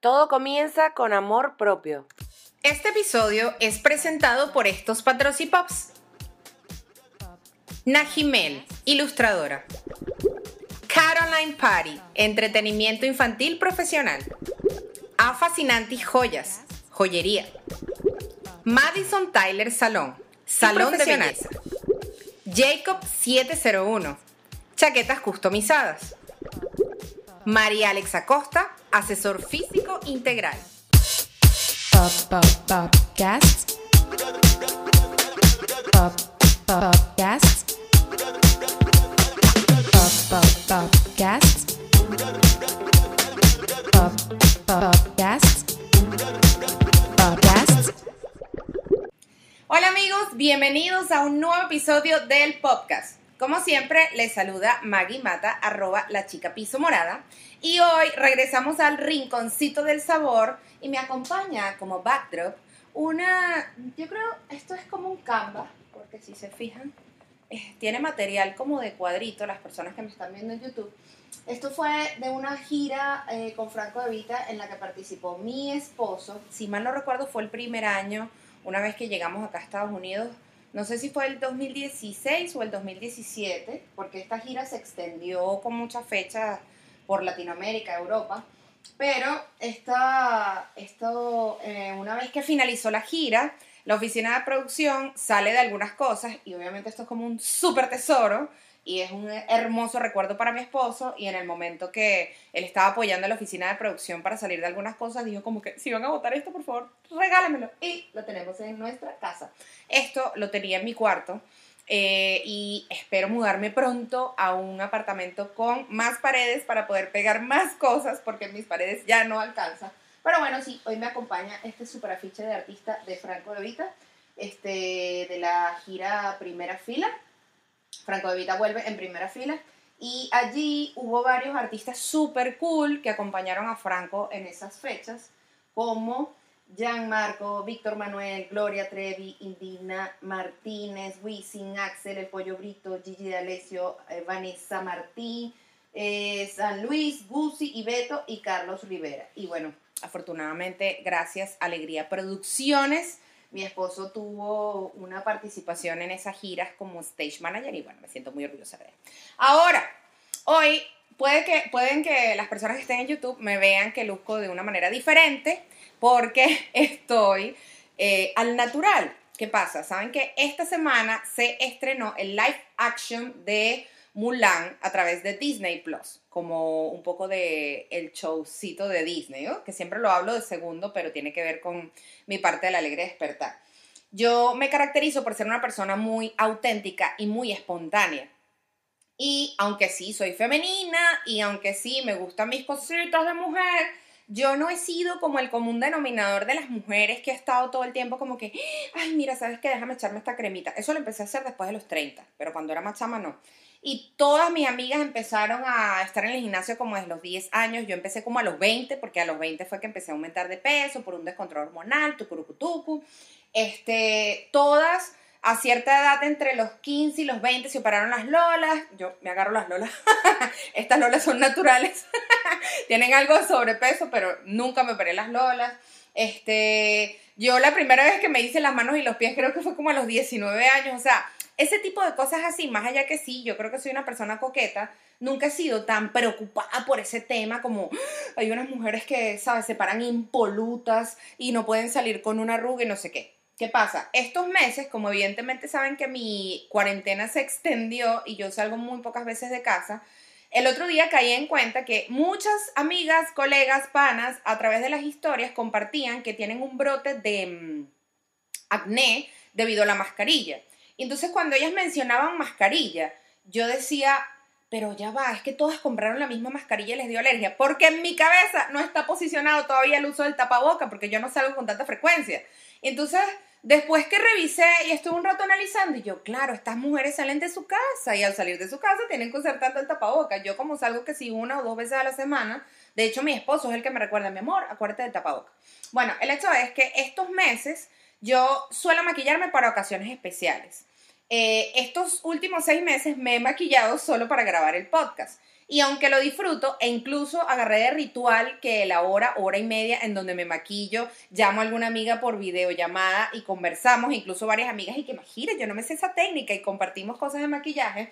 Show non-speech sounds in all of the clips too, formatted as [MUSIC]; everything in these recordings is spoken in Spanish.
Todo comienza con amor propio. Este episodio es presentado por estos patrocipops. Najimel, ilustradora. Caroline Party, entretenimiento infantil profesional. A Fascinanti Joyas, joyería. Madison Tyler Salón, salón de belleza. Jacob 701, chaquetas customizadas. María Alexa Costa, asesor físico integral. Pop, pop, podcast. Pop, podcast. Pop, pop, podcast. Pop, podcast. Podcast. Hola amigos, bienvenidos a un nuevo episodio del podcast. Como siempre, les saluda Maggie Mata, arroba la chica piso morada. Y hoy regresamos al rinconcito del sabor y me acompaña como backdrop una, yo creo, esto es como un canvas, porque si se fijan, eh, tiene material como de cuadrito, las personas que me están viendo en YouTube. Esto fue de una gira eh, con Franco de Vita en la que participó mi esposo. Si mal no recuerdo, fue el primer año, una vez que llegamos acá a Estados Unidos. No sé si fue el 2016 o el 2017, porque esta gira se extendió con muchas fechas por Latinoamérica, Europa. Pero esta, esto, eh, una vez que finalizó la gira, la oficina de producción sale de algunas cosas y obviamente esto es como un súper tesoro y es un hermoso recuerdo para mi esposo y en el momento que él estaba apoyando a la oficina de producción para salir de algunas cosas, dijo como que si van a votar esto, por favor, regálemelo. Y lo tenemos en nuestra casa. Esto lo tenía en mi cuarto eh, y espero mudarme pronto a un apartamento con más paredes para poder pegar más cosas porque mis paredes ya no alcanzan. Pero bueno, sí, hoy me acompaña este super afiche de artista de Franco de Vita, este, de la gira Primera Fila. Franco de Vita vuelve en primera fila. Y allí hubo varios artistas super cool que acompañaron a Franco en esas fechas, como Gianmarco, Víctor Manuel, Gloria Trevi, Indina Martínez, Wisin, Axel, El Pollo Brito, Gigi D'Alessio, eh, Vanessa Martín, eh, San Luis, Gusi y Beto y Carlos Rivera. Y bueno, afortunadamente, gracias Alegría Producciones, mi esposo tuvo una participación en esas giras como stage manager y bueno, me siento muy orgullosa de él. Ahora, hoy puede que, pueden que las personas que estén en YouTube me vean que luzco de una manera diferente porque [LAUGHS] estoy eh, al natural. ¿Qué pasa? Saben que esta semana se estrenó el live action de Mulan a través de Disney Plus, como un poco de el showcito de Disney, que siempre lo hablo de segundo, pero tiene que ver con mi parte de la alegría despertar. Yo me caracterizo por ser una persona muy auténtica y muy espontánea. Y aunque sí soy femenina y aunque sí me gustan mis cositas de mujer, yo no he sido como el común denominador de las mujeres que he estado todo el tiempo como que, ay, mira, ¿sabes qué? Déjame echarme esta cremita. Eso lo empecé a hacer después de los 30, pero cuando era más chama no. Y todas mis amigas empezaron a estar en el gimnasio como desde los 10 años. Yo empecé como a los 20, porque a los 20 fue que empecé a aumentar de peso por un descontrol hormonal, tucurucutucu. Este, todas a cierta edad, entre los 15 y los 20, se operaron las lolas. Yo me agarro las lolas. [LAUGHS] Estas lolas son naturales. [LAUGHS] Tienen algo de sobrepeso, pero nunca me operé las lolas. Este, yo la primera vez que me hice las manos y los pies creo que fue como a los 19 años. O sea, ese tipo de cosas así, más allá que sí, yo creo que soy una persona coqueta, nunca he sido tan preocupada por ese tema como ¡Ah! hay unas mujeres que, ¿sabes?, se paran impolutas y no pueden salir con una arruga y no sé qué. ¿Qué pasa? Estos meses, como evidentemente saben que mi cuarentena se extendió y yo salgo muy pocas veces de casa, el otro día caí en cuenta que muchas amigas, colegas, panas, a través de las historias compartían que tienen un brote de mm, acné debido a la mascarilla. Entonces cuando ellas mencionaban mascarilla, yo decía, pero ya va, es que todas compraron la misma mascarilla y les dio alergia, porque en mi cabeza no está posicionado todavía el uso del tapaboca, porque yo no salgo con tanta frecuencia. Entonces, después que revisé y estuve un rato analizando, y yo, claro, estas mujeres salen de su casa y al salir de su casa tienen que usar tanto el tapaboca. Yo como salgo que si una o dos veces a la semana, de hecho mi esposo es el que me recuerda, mi amor, acuérdate del tapaboca. Bueno, el hecho es que estos meses yo suelo maquillarme para ocasiones especiales. Eh, estos últimos seis meses me he maquillado solo para grabar el podcast. Y aunque lo disfruto, e incluso agarré de ritual que la hora, hora y media en donde me maquillo, llamo a alguna amiga por videollamada y conversamos, incluso varias amigas, y que imagínate, yo no me sé esa técnica y compartimos cosas de maquillaje.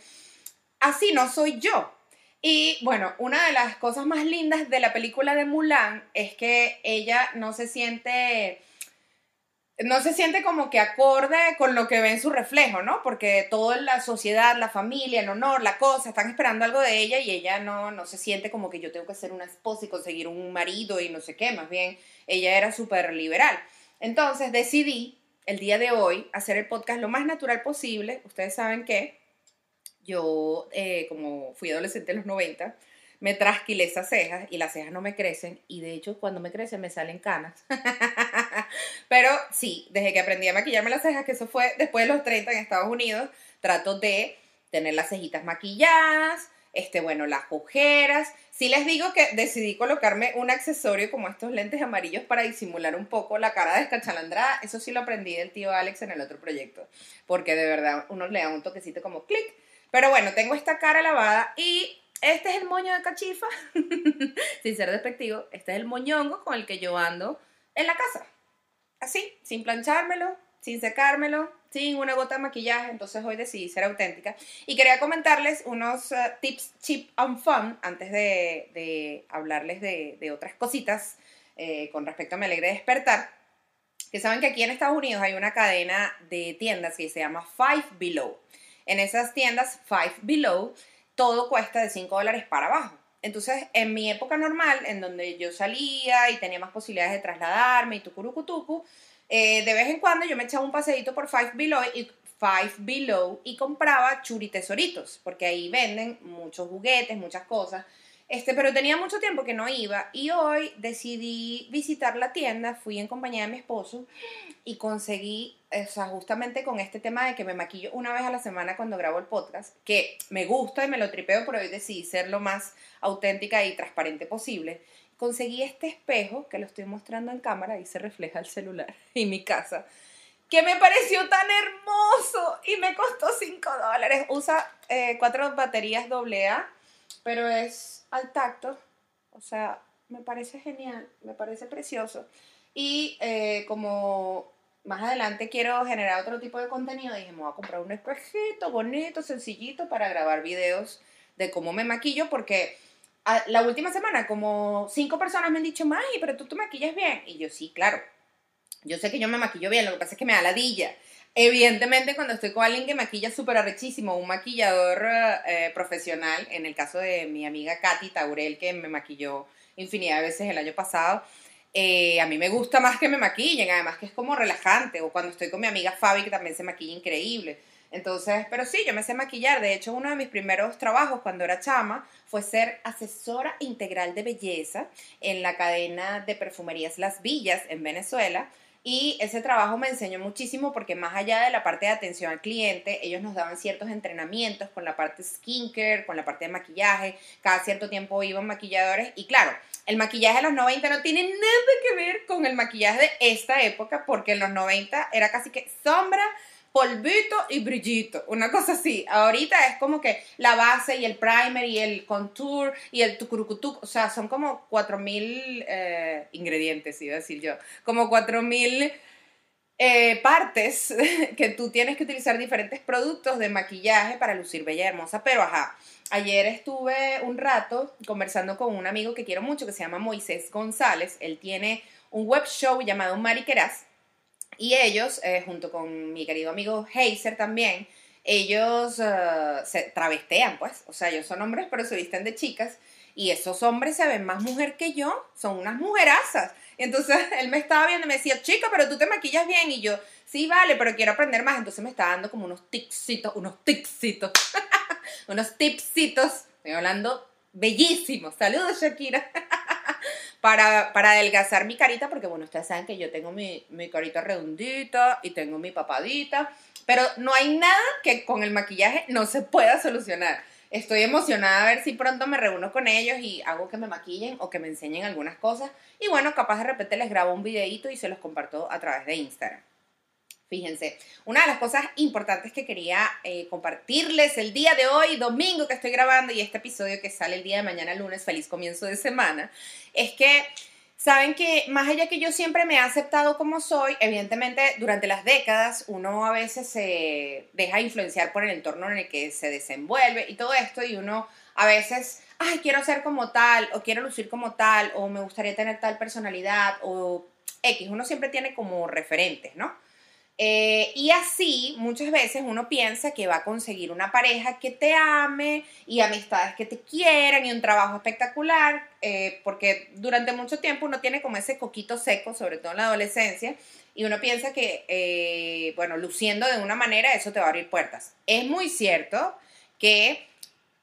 Así no soy yo. Y bueno, una de las cosas más lindas de la película de Mulan es que ella no se siente no se siente como que acorde con lo que ve en su reflejo, ¿no? Porque toda la sociedad, la familia, el honor, la cosa, están esperando algo de ella y ella no, no se siente como que yo tengo que ser una esposa y conseguir un marido y no sé qué, más bien ella era súper liberal. Entonces decidí el día de hoy hacer el podcast lo más natural posible. Ustedes saben que yo, eh, como fui adolescente en los 90, me trasquilé esas cejas y las cejas no me crecen y de hecho cuando me crecen me salen canas. [LAUGHS] Pero sí, desde que aprendí a maquillarme las cejas, que eso fue después de los 30 en Estados Unidos, trato de tener las cejitas maquilladas, este, bueno, las ojeras. Sí les digo que decidí colocarme un accesorio como estos lentes amarillos para disimular un poco la cara descachalandrada. Eso sí lo aprendí del tío Alex en el otro proyecto, porque de verdad uno le da un toquecito como clic. Pero bueno, tengo esta cara lavada y este es el moño de cachifa, [LAUGHS] sin ser despectivo, este es el moñongo con el que yo ando en la casa. Así, sin planchármelo, sin secármelo, sin una gota de maquillaje, entonces hoy decidí ser auténtica. Y quería comentarles unos eh, tips cheap and fun antes de, hablarles de, otras cositas eh, con respecto a Me Alegre Despertar. Que saben que aquí en Estados Unidos hay una cadena de tiendas que se llama Five Below. En esas tiendas Five Below todo cuesta de 5 dólares para abajo. Entonces, en mi época normal, en donde yo salía y tenía más posibilidades de trasladarme y tucurucutucu, eh, de vez en cuando yo me echaba un paseíto por Five Below y Five Below y compraba churitesoritos, porque ahí venden muchos juguetes, muchas cosas. Este, pero tenía mucho tiempo que no iba y hoy decidí visitar la tienda, fui en compañía de mi esposo y conseguí, o sea, justamente con este tema de que me maquillo una vez a la semana cuando grabo el podcast, que me gusta y me lo tripeo, pero hoy decidí ser lo más auténtica y transparente posible. Conseguí este espejo que lo estoy mostrando en cámara y se refleja el celular en mi casa que me pareció tan hermoso y me costó 5 dólares. Usa eh, cuatro baterías AA, pero es al tacto, o sea, me parece genial, me parece precioso. Y eh, como más adelante quiero generar otro tipo de contenido, dije, me voy a comprar un espejito bonito, sencillito para grabar videos de cómo me maquillo, porque la última semana como cinco personas me han dicho, Maggie, pero tú te maquillas bien. Y yo, sí, claro. Yo sé que yo me maquillo bien, lo que pasa es que me da ladilla. Evidentemente, cuando estoy con alguien que maquilla súper arrechísimo, un maquillador eh, profesional, en el caso de mi amiga Katy Taurel, que me maquilló infinidad de veces el año pasado, eh, a mí me gusta más que me maquillen, además que es como relajante, o cuando estoy con mi amiga Fabi, que también se maquilla increíble. Entonces, pero sí, yo me sé maquillar. De hecho, uno de mis primeros trabajos cuando era chama fue ser asesora integral de belleza en la cadena de perfumerías Las Villas en Venezuela y ese trabajo me enseñó muchísimo porque más allá de la parte de atención al cliente, ellos nos daban ciertos entrenamientos con la parte skincare, con la parte de maquillaje. Cada cierto tiempo iban maquilladores y claro, el maquillaje de los 90 no tiene nada que ver con el maquillaje de esta época porque en los 90 era casi que sombra, polvito y brillito, una cosa así. Ahorita es como que la base y el primer y el contour y el tucurucutuc, o sea, son como 4000 eh, ingredientes, iba a decir yo, como 4000 eh, partes [LAUGHS] que tú tienes que utilizar diferentes productos de maquillaje para lucir bella y hermosa, pero ajá. Ayer estuve un rato conversando con un amigo que quiero mucho que se llama Moisés González. Él tiene un web show llamado Mariqueras y ellos, eh, junto con mi querido amigo Heiser también, ellos eh, se travestean, pues. O sea, ellos son hombres, pero se visten de chicas. Y esos hombres se ven más mujer que yo. Son unas mujerazas. Entonces [LAUGHS] él me estaba viendo y me decía, chica, pero tú te maquillas bien. Y yo, sí, vale, pero quiero aprender más. Entonces me estaba dando como unos tipsitos, unos tipsitos, [LAUGHS] unos tipsitos. Estoy hablando bellísimos. Saludos, Shakira. [LAUGHS] para, para adelgazar mi carita, porque bueno, ustedes saben que yo tengo mi, mi carita redondita y tengo mi papadita, pero no hay nada que con el maquillaje no se pueda solucionar. Estoy emocionada a ver si pronto me reúno con ellos y hago que me maquillen o que me enseñen algunas cosas. Y bueno, capaz de repente les grabo un videito y se los comparto a través de Instagram. Fíjense, una de las cosas importantes que quería eh, compartirles el día de hoy, domingo que estoy grabando y este episodio que sale el día de mañana lunes, feliz comienzo de semana, es que saben que más allá que yo siempre me he aceptado como soy, evidentemente durante las décadas uno a veces se deja influenciar por el entorno en el que se desenvuelve y todo esto y uno a veces, ay, quiero ser como tal o quiero lucir como tal o me gustaría tener tal personalidad o X, uno siempre tiene como referentes, ¿no? Eh, y así muchas veces uno piensa que va a conseguir una pareja que te ame y amistades que te quieran y un trabajo espectacular, eh, porque durante mucho tiempo uno tiene como ese coquito seco, sobre todo en la adolescencia, y uno piensa que, eh, bueno, luciendo de una manera eso te va a abrir puertas. Es muy cierto que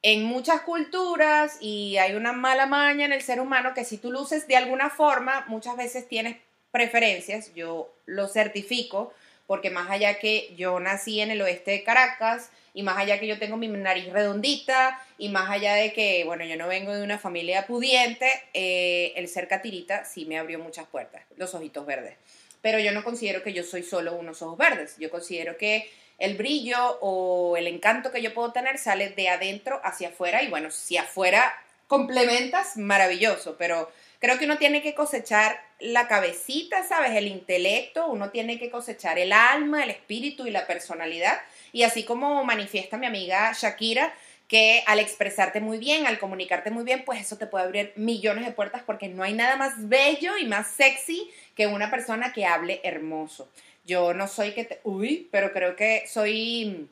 en muchas culturas y hay una mala maña en el ser humano que si tú luces de alguna forma, muchas veces tienes preferencias, yo lo certifico, porque más allá que yo nací en el oeste de Caracas y más allá que yo tengo mi nariz redondita y más allá de que, bueno, yo no vengo de una familia pudiente, eh, el ser catirita sí me abrió muchas puertas, los ojitos verdes. Pero yo no considero que yo soy solo unos ojos verdes, yo considero que el brillo o el encanto que yo puedo tener sale de adentro hacia afuera y bueno, si afuera complementas, maravilloso, pero creo que uno tiene que cosechar la cabecita, ¿sabes? El intelecto, uno tiene que cosechar el alma, el espíritu y la personalidad. Y así como manifiesta mi amiga Shakira, que al expresarte muy bien, al comunicarte muy bien, pues eso te puede abrir millones de puertas porque no hay nada más bello y más sexy que una persona que hable hermoso. Yo no soy que te... Uy, pero creo que soy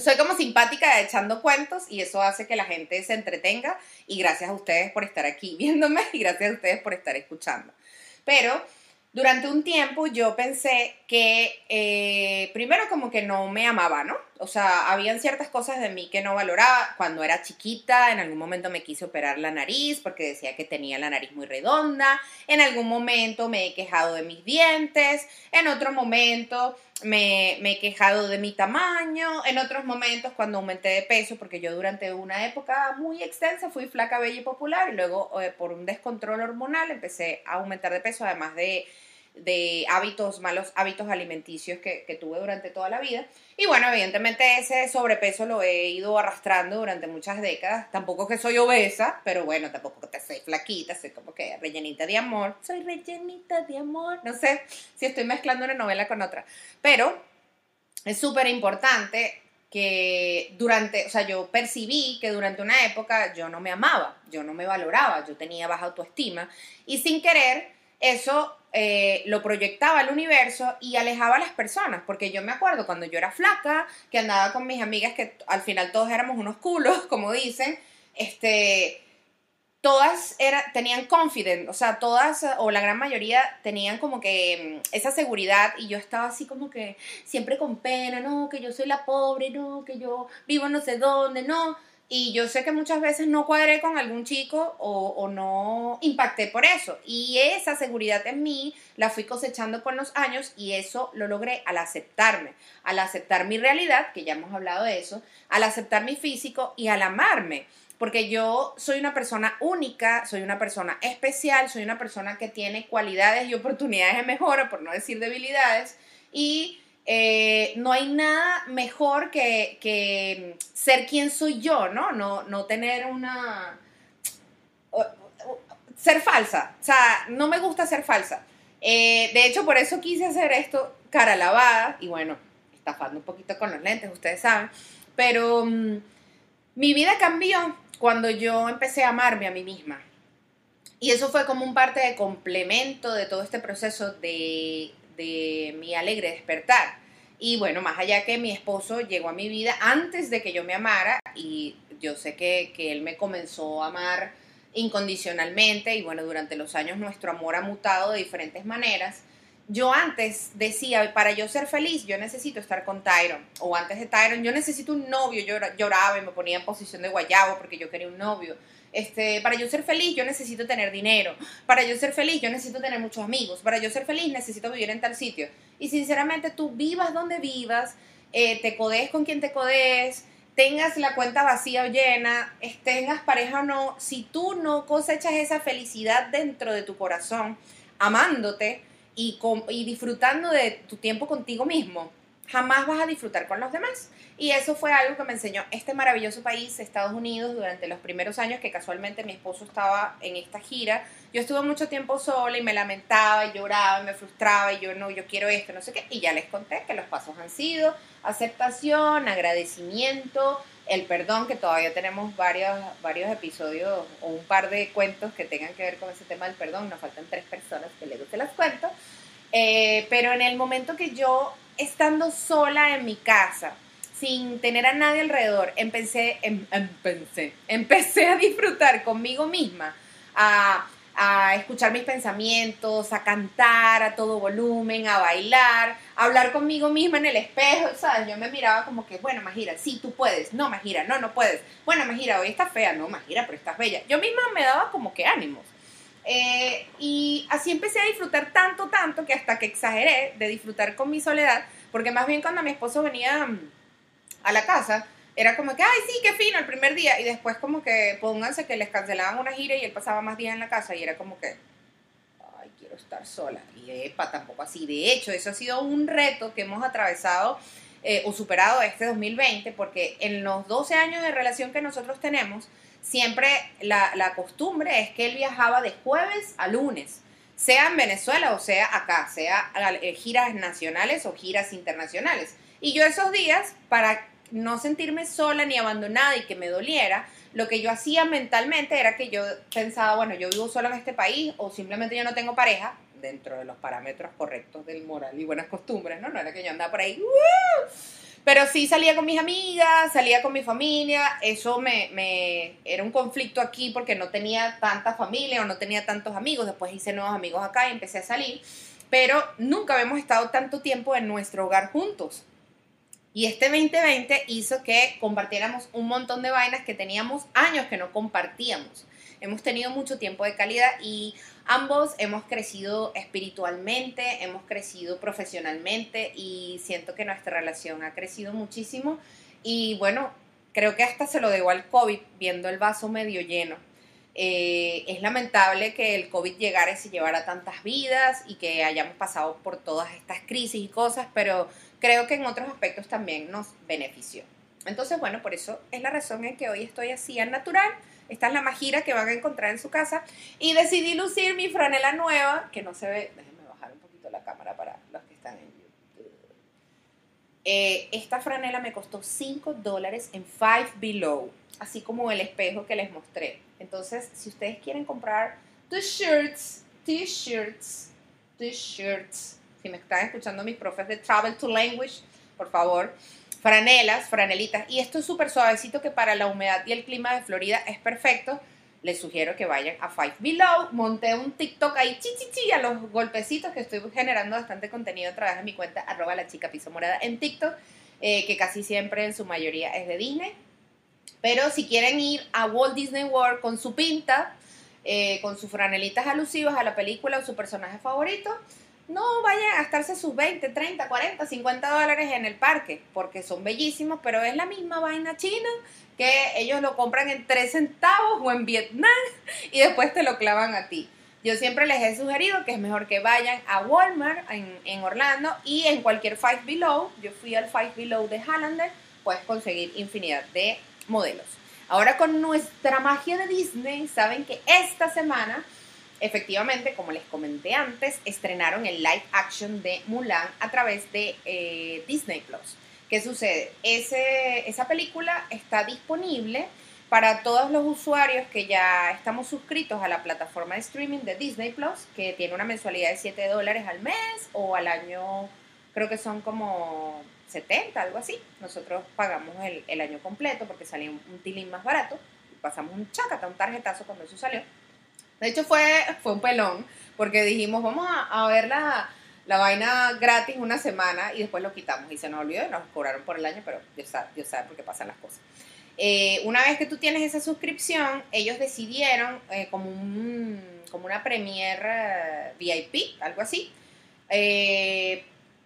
soy como simpática echando cuentos y eso hace que la gente se entretenga y gracias a ustedes por estar aquí [LAUGHS] viéndome y gracias a ustedes por estar escuchando. Pero durante un tiempo yo pensé que eh, primero como que no me amaba, ¿no? O sea, habían ciertas cosas de mí que no valoraba. Cuando era chiquita, en algún momento me quise operar la nariz porque decía que tenía la nariz muy redonda. En algún momento me he quejado de mis dientes. En otro momento me, he quejado de mi tamaño, en otros momentos cuando aumenté de peso, porque yo durante una época muy extensa fui flaca, bella y popular, y luego eh, por un descontrol hormonal empecé a aumentar de peso, además de de hábitos, malos hábitos alimenticios que, tuve durante toda la vida. Y bueno, evidentemente ese sobrepeso lo he ido arrastrando durante muchas décadas. Tampoco que soy obesa, pero bueno, tampoco que soy flaquita, soy como que rellenita de amor. Soy rellenita de amor. No sé si estoy mezclando una novela con otra. Pero es súper importante que durante, o sea, yo percibí que durante una época yo no me amaba, yo no me valoraba, yo tenía baja autoestima y sin querer eso eh, lo proyectaba al universo y alejaba a las personas, porque yo me acuerdo cuando yo era flaca, que andaba con mis amigas, que al final todos éramos unos culos, [LAUGHS] como dicen, este, todas era, tenían confidence, o sea, todas o la gran mayoría tenían como que mm, esa seguridad y yo estaba así como que siempre con pena, no, que yo soy la pobre, no, que yo vivo no sé dónde, no. Y yo sé que muchas veces no cuadré con algún chico o, no impacté por eso. Y esa seguridad en mí la fui cosechando con los años y eso lo logré al aceptarme, al aceptar mi realidad, que ya hemos hablado de eso, al aceptar mi físico y al amarme. Porque yo soy una persona única, soy una persona especial, soy una persona que tiene cualidades y oportunidades de mejora, por no decir debilidades. Y eh, no hay nada mejor que, ser quien soy yo, ¿no? No, tener una... ser falsa, o sea, no me gusta ser falsa. Eh, de hecho, por eso quise hacer esto cara lavada y bueno, estafando un poquito con los lentes, ustedes saben, pero mm, mi vida cambió cuando yo empecé a amarme a mí misma. Y eso fue como un parte de complemento de todo este proceso de de mi alegre despertar. Y bueno, más allá que mi esposo llegó a mi vida antes de que yo me amara y yo sé que, que él me comenzó a amar incondicionalmente y bueno, durante los años nuestro amor ha mutado de diferentes maneras. Yo antes decía, para yo ser feliz, yo necesito estar con Tyron. O antes de Tyron, yo necesito un novio. Yo lloraba y me ponía en posición de guayabo porque yo quería un novio. Este, para yo ser feliz yo necesito tener dinero, para yo ser feliz yo necesito tener muchos amigos, para yo ser feliz necesito vivir en tal sitio. Y sinceramente tú vivas donde vivas, eh, te codees con quien te codees, tengas la cuenta vacía o llena, tengas pareja o no, si tú no cosechas esa felicidad dentro de tu corazón, amándote, y, disfrutando de tu tiempo contigo mismo, jamás vas a disfrutar con los demás. Y eso fue algo que me enseñó este maravilloso país, Estados Unidos, durante los primeros años que casualmente mi esposo estaba en esta gira. Yo estuve mucho tiempo sola y me lamentaba y lloraba y me frustraba y yo no, yo quiero esto, no sé qué. Y ya les conté que los pasos han sido aceptación, agradecimiento, el perdón, que todavía tenemos varios, varios episodios o un par de cuentos que tengan que ver con ese tema del perdón. Nos faltan tres personas que luego te las cuento. Eh, pero en el momento que yo, estando sola en mi casa, sin tener a nadie alrededor, empecé, em- empecé, empecé a disfrutar conmigo misma, a, a escuchar mis pensamientos, a cantar a todo volumen, a bailar, a hablar conmigo misma en el espejo, ¿sabes? Yo me miraba como que, bueno, Majira, sí, tú puedes, no, Majira, no, no puedes, bueno, Majira, hoy estás fea, no, Majira, pero estás bella. Yo misma me daba como que ánimos. Eh, y así empecé a disfrutar tanto, tanto, que hasta que exageré de disfrutar con mi soledad, porque más bien cuando mi esposo venía mm, a la casa, era como que, ay, sí, qué fino el primer día, y después como que pónganse que les cancelaban una gira y él pasaba más días en la casa y era como que, ay, quiero estar sola. Y epa, tampoco así. De hecho, eso ha sido un reto que hemos atravesado eh, o superado este 2020, porque en los 12 años de relación que nosotros tenemos, siempre la, la costumbre es que él viajaba de jueves a lunes, sea en Venezuela o sea acá, sea eh, giras nacionales o giras internacionales. Y yo esos días, para no sentirme sola ni abandonada y que me doliera, lo que yo hacía mentalmente era que yo pensaba, bueno, yo vivo sola en este país o simplemente yo no tengo pareja, dentro de los parámetros correctos del moral y buenas costumbres, ¿no? No era que yo andaba por ahí, ¡uh! pero sí salía con mis amigas, salía con mi familia, eso me, me era un conflicto aquí porque no tenía tanta familia o no tenía tantos amigos, después hice nuevos amigos acá y empecé a salir, pero nunca habíamos estado tanto tiempo en nuestro hogar juntos. Y este 2020 hizo que compartiéramos un montón de vainas que teníamos años que no compartíamos. Hemos tenido mucho tiempo de calidad y ambos hemos crecido espiritualmente, hemos crecido profesionalmente y siento que nuestra relación ha crecido muchísimo. Y bueno, creo que hasta se lo debo al COVID, viendo el vaso medio lleno. Eh, es lamentable que el COVID llegara y se llevara tantas vidas y que hayamos pasado por todas estas crisis y cosas, pero creo que en otros aspectos también nos benefició. Entonces, bueno, por eso es la razón en que hoy estoy así al natural. Esta es la majira que van a encontrar en su casa. Y decidí lucir mi franela nueva, que no se ve. Déjenme bajar un poquito la cámara para los que están en YouTube. Eh, esta franela me costó 5 dólares en Five Below, así como el espejo que les mostré. Entonces, si ustedes quieren comprar t-shirts, t-shirts, t-shirts, si me están escuchando mis profes de Travel to Language, por favor, franelas, franelitas. Y esto es súper suavecito que para la humedad y el clima de Florida es perfecto. Les sugiero que vayan a Five Below. Monté un TikTok ahí, chi, chi, chi, a los golpecitos que estoy generando bastante contenido a través de mi cuenta, arroba la chica piso morada en TikTok, eh, que casi siempre en su mayoría es de Disney. Pero si quieren ir a Walt Disney World con su pinta, eh, con sus franelitas alusivas a la película o su personaje favorito, no vayan a gastarse sus 20, 30, 40, 50 dólares en el parque, porque son bellísimos, pero es la misma vaina china que ellos lo compran en 3 centavos o en Vietnam [LAUGHS] y después te lo clavan a ti. Yo siempre les he sugerido que es mejor que vayan a Walmart en, en Orlando y en cualquier Five Below. Yo fui al Five Below de Hallander, puedes conseguir infinidad de modelos. Ahora con nuestra magia de Disney, saben que esta semana efectivamente, como les comenté antes, estrenaron el live action de Mulan a través de eh, Disney Plus. ¿Qué sucede? Ese, esa película está disponible para todos los usuarios que ya estamos suscritos a la plataforma de streaming de Disney Plus, que tiene una mensualidad de 7 dólares al mes o al año, creo que son como 70, algo así. Nosotros pagamos el, el año completo porque salió un, un tilín más barato. Pasamos un chacata, un tarjetazo cuando eso salió. De hecho fue, fue un pelón, porque dijimos, vamos a, ver la, la, vaina gratis una semana y después lo quitamos y se nos olvidó y nos cobraron por el año, pero Dios sabe, Dios sabe por qué pasan las cosas. Eh, una vez que tú tienes esa suscripción, ellos decidieron eh, como, un, como una premier eh, VIP, algo así,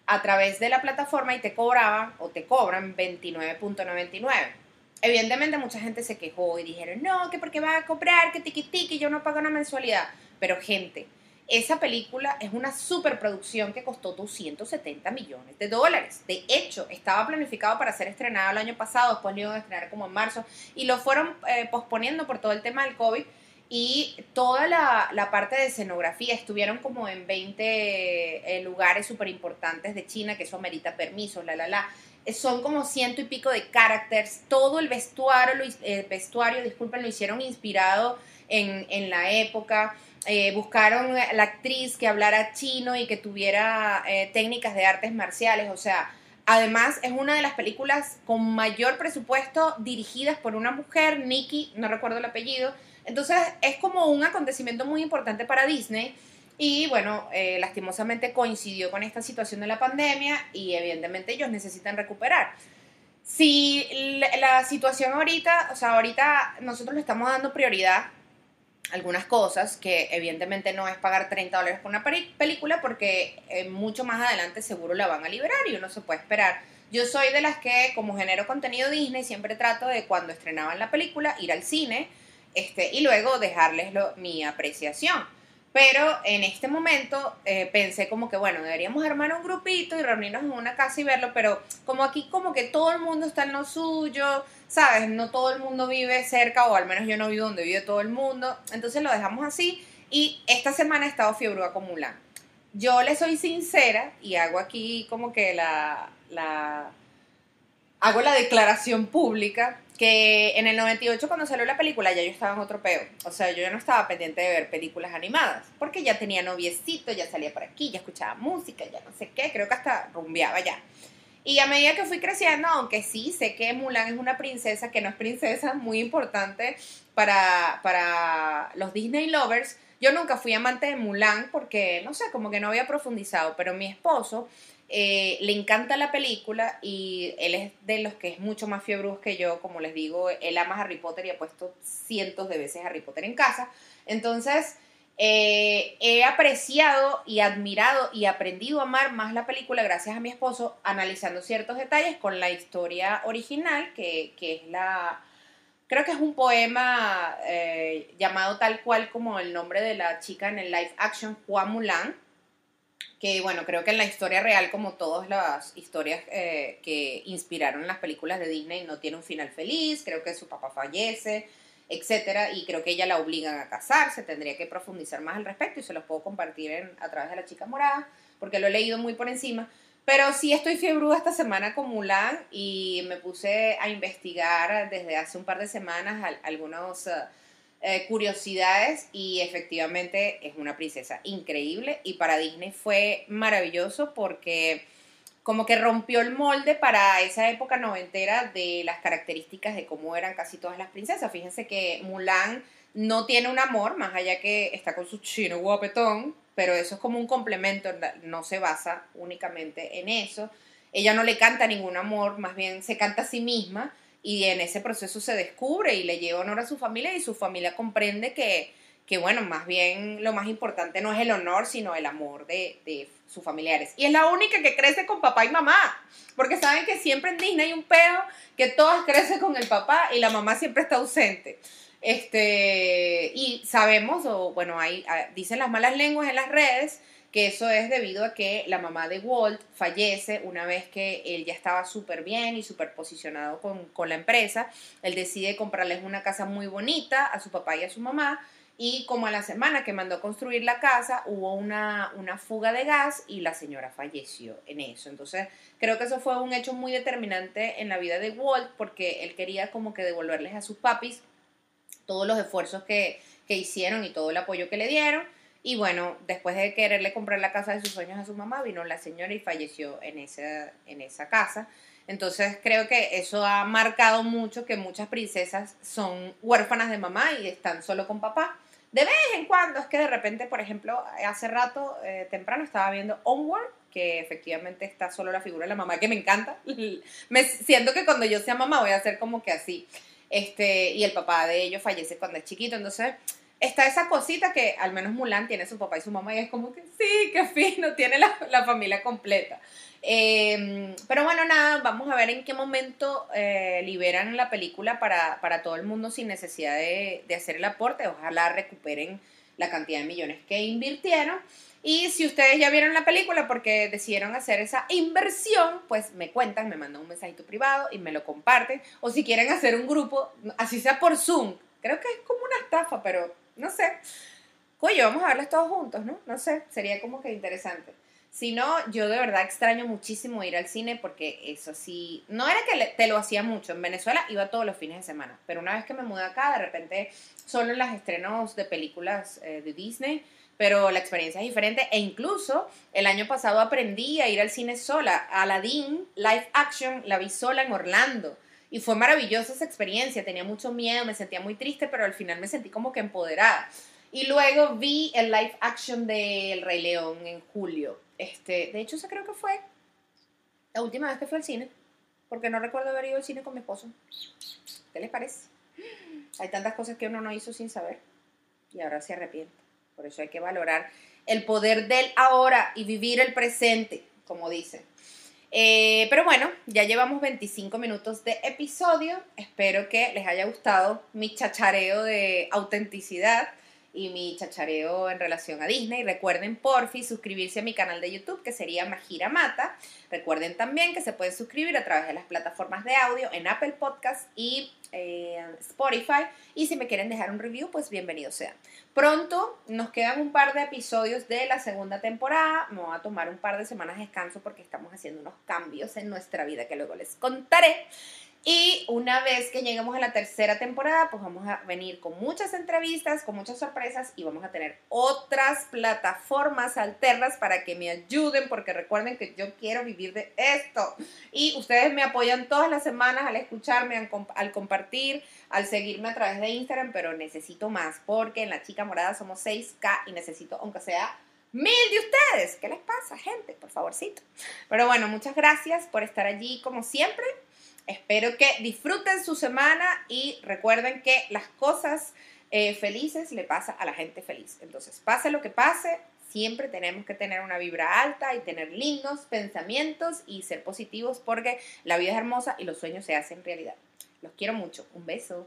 a través de la plataforma y te cobraban o te cobran 29.99. Evidentemente mucha gente se quejó y dijeron, no, que porque va a cobrar, que tiqui tiqui, yo no pago una mensualidad. Pero gente, esa película es una superproducción que costó 270 millones de dólares. De hecho, estaba planificado para ser estrenado el año pasado, después lo iban a estrenar como en marzo, y lo fueron eh, posponiendo por todo el tema del COVID. Y toda la, la parte de escenografía estuvieron como en 20 eh, lugares súper importantes de China, que eso amerita permisos, la, la, la. Eh, Son como ciento y pico de characters. Todo el vestuario, el vestuario, disculpen, lo hicieron inspirado en, en la época. Eh, buscaron la actriz que hablara chino y que tuviera eh, técnicas de artes marciales. O sea, además es una de las películas con mayor presupuesto dirigidas por una mujer, Nikki, no recuerdo el apellido. Entonces es como un acontecimiento muy importante para Disney. Y bueno, eh, lastimosamente coincidió con esta situación de la pandemia y evidentemente ellos necesitan recuperar. Si la, situación ahorita, o sea, ahorita nosotros le estamos dando prioridad algunas cosas que evidentemente no es pagar 30 dólares por una película porque eh, mucho más adelante seguro la van a liberar y uno se puede esperar. Yo soy de las que como genero contenido Disney siempre trato de cuando estrenaban la película ir al cine este, y luego dejarles lo- mi apreciación. Pero en este momento eh, pensé como que, bueno, deberíamos armar un grupito y reunirnos en una casa y verlo, pero como aquí como que todo el mundo está en lo suyo, ¿sabes? No todo el mundo vive cerca, o al menos yo no vivo donde vive todo el mundo. Entonces lo dejamos así y esta semana he estado fiebrúa con Mulan. Yo le soy sincera y hago aquí como que la, la hago la declaración pública que en el 98 cuando salió la película ya yo estaba en otro peo. O sea, yo ya no estaba pendiente de ver películas animadas, porque ya tenía noviecito, ya salía por aquí, ya escuchaba música, ya no sé qué, creo que hasta rumbeaba ya. Y a medida que fui creciendo, aunque sí sé que Mulan es una princesa, que no es princesa, [LAUGHS] muy importante para, para los Disney lovers, yo nunca fui amante de Mulan porque, no sé, como que no había profundizado, pero mi esposo eh, le encanta la película y él es de los que es mucho más fiebruz que yo, como les digo, él ama Harry Potter y ha puesto cientos de veces Harry Potter en casa. Entonces, eh, he apreciado y admirado y aprendido a amar más la película gracias a mi esposo, analizando ciertos detalles con la historia original, que, que es la... Creo que es un poema eh, llamado tal cual como el nombre de la chica en el live action, Juan Mulan, que bueno, creo que en la historia real, como todas las historias eh, que inspiraron las películas de Disney, no tiene un final feliz, creo que su papá fallece, etcétera, y creo que ella la obligan a casarse, tendría que profundizar más al respecto y se los puedo compartir a través de la chica morada, porque lo he leído muy por encima, pero sí estoy fiebruda esta semana con Mulan y me puse a investigar desde hace un par de semanas al- algunos... eh, eh, curiosidades y efectivamente es una princesa increíble y para Disney fue maravilloso porque como que rompió el molde para esa época noventera de las características de cómo eran casi todas las princesas. Fíjense que Mulan no tiene un amor, más allá que está con su chino guapetón, pero eso es como un complemento, no se basa únicamente en eso. Ella no le canta ningún amor, más bien se canta a sí misma y en ese proceso se descubre y le lleva honor a su familia y su familia comprende que, que bueno, más bien lo más importante no es el honor, sino el amor de, de sus familiares. Y es la única que crece con papá y mamá, porque saben que siempre en Disney hay un peo que todas crecen con el papá y la mamá siempre está ausente. Este, y sabemos, o bueno, hay, ah, dicen las malas lenguas en las redes, que eso es debido a que la mamá de Walt fallece una vez que él ya estaba súper bien y súper posicionado con, con la empresa. Él decide comprarles una casa muy bonita a su papá y a su mamá. Y como a la semana que mandó a construir la casa, hubo una, una fuga de gas y la señora falleció en eso. Entonces, creo que eso fue un hecho muy determinante en la vida de Walt porque él quería como que devolverles a sus papis todos los esfuerzos que, que hicieron y todo el apoyo que le dieron. Y bueno, después de quererle comprar la casa de sus sueños a su mamá, vino la señora y falleció en esa, en esa casa. Entonces creo que eso ha marcado mucho que muchas princesas son huérfanas de mamá y están solo con papá. De vez en cuando es que de repente, por ejemplo, hace rato, eh, temprano, estaba viendo Onward, que efectivamente está solo la figura de la mamá, que me encanta. [LAUGHS] me siento que cuando yo sea mamá voy a ser como que así. Este, y el papá de ellos fallece cuando es chiquito, entonces está esa cosita que al menos Mulan tiene su papá y su mamá y es como que sí, qué fino, [LAUGHS] tiene la, la familia completa. Eh, pero bueno, nada, vamos a ver en qué momento eh, liberan la película para, para todo el mundo sin necesidad de, de, hacer el aporte. Ojalá recuperen la cantidad de millones que invirtieron. Y si ustedes ya vieron la película porque decidieron hacer esa inversión, pues me cuentan, me mandan un mensajito privado y me lo comparten. O si quieren hacer un grupo, así sea por Zoom, creo que es como una estafa, pero no sé. Oye, vamos a verlos todos juntos, ¿no? No sé, sería como que interesante. Si no, yo de verdad extraño muchísimo ir al cine porque eso sí, no era que te lo hacía mucho. En Venezuela iba todos los fines de semana, pero una vez que me mudé acá, de repente solo los estrenos de películas eh, de Disney, pero la experiencia es diferente e incluso el año pasado aprendí a ir al cine sola. Aladdin Live Action la vi sola en Orlando. Y fue maravillosa esa experiencia, tenía mucho miedo, me sentía muy triste, pero al final me sentí como que empoderada. Y luego vi el live action de El Rey León en julio. Este, de hecho, esa creo que fue la última vez que fui al cine, porque no recuerdo haber ido al cine con mi esposo. ¿Qué les parece? Hay tantas cosas que uno no hizo sin saber y ahora se arrepiente. Por eso hay que valorar el poder del ahora y vivir el presente, como dicen. Eh, pero bueno, ya llevamos 25 minutos de episodio. Espero que les haya gustado mi chachareo de autenticidad y mi chachareo en relación a Disney. Recuerden, porfi, suscribirse a mi canal de YouTube, que sería Majira Mata. Recuerden también que se pueden suscribir a través de las plataformas de audio en Apple Podcast y Spotify. Y si me quieren dejar un review, pues bienvenido sea. Pronto nos quedan un par de episodios de la segunda temporada. Me voy a tomar un par de semanas de descanso porque estamos haciendo unos cambios en nuestra vida que luego les contaré. Y una vez que lleguemos a la tercera temporada, pues vamos a venir con muchas entrevistas, con muchas sorpresas y vamos a tener otras plataformas alternas para que me ayuden, porque recuerden que yo quiero vivir de esto. Y ustedes me apoyan todas las semanas al escucharme, al, comp- al compartir, al seguirme a través de Instagram, pero necesito más, porque en La Chica Morada somos 6K y necesito, aunque sea mil de ustedes. ¿Qué les pasa, gente? Por favorcito. Pero bueno, muchas gracias por estar allí como siempre. Espero que disfruten su semana y recuerden que las cosas eh, felices le pasa a la gente feliz. Entonces, pase lo que pase, siempre tenemos que tener una vibra alta y tener lindos pensamientos y ser positivos porque la vida es hermosa y los sueños se hacen realidad. Los quiero mucho. Un beso.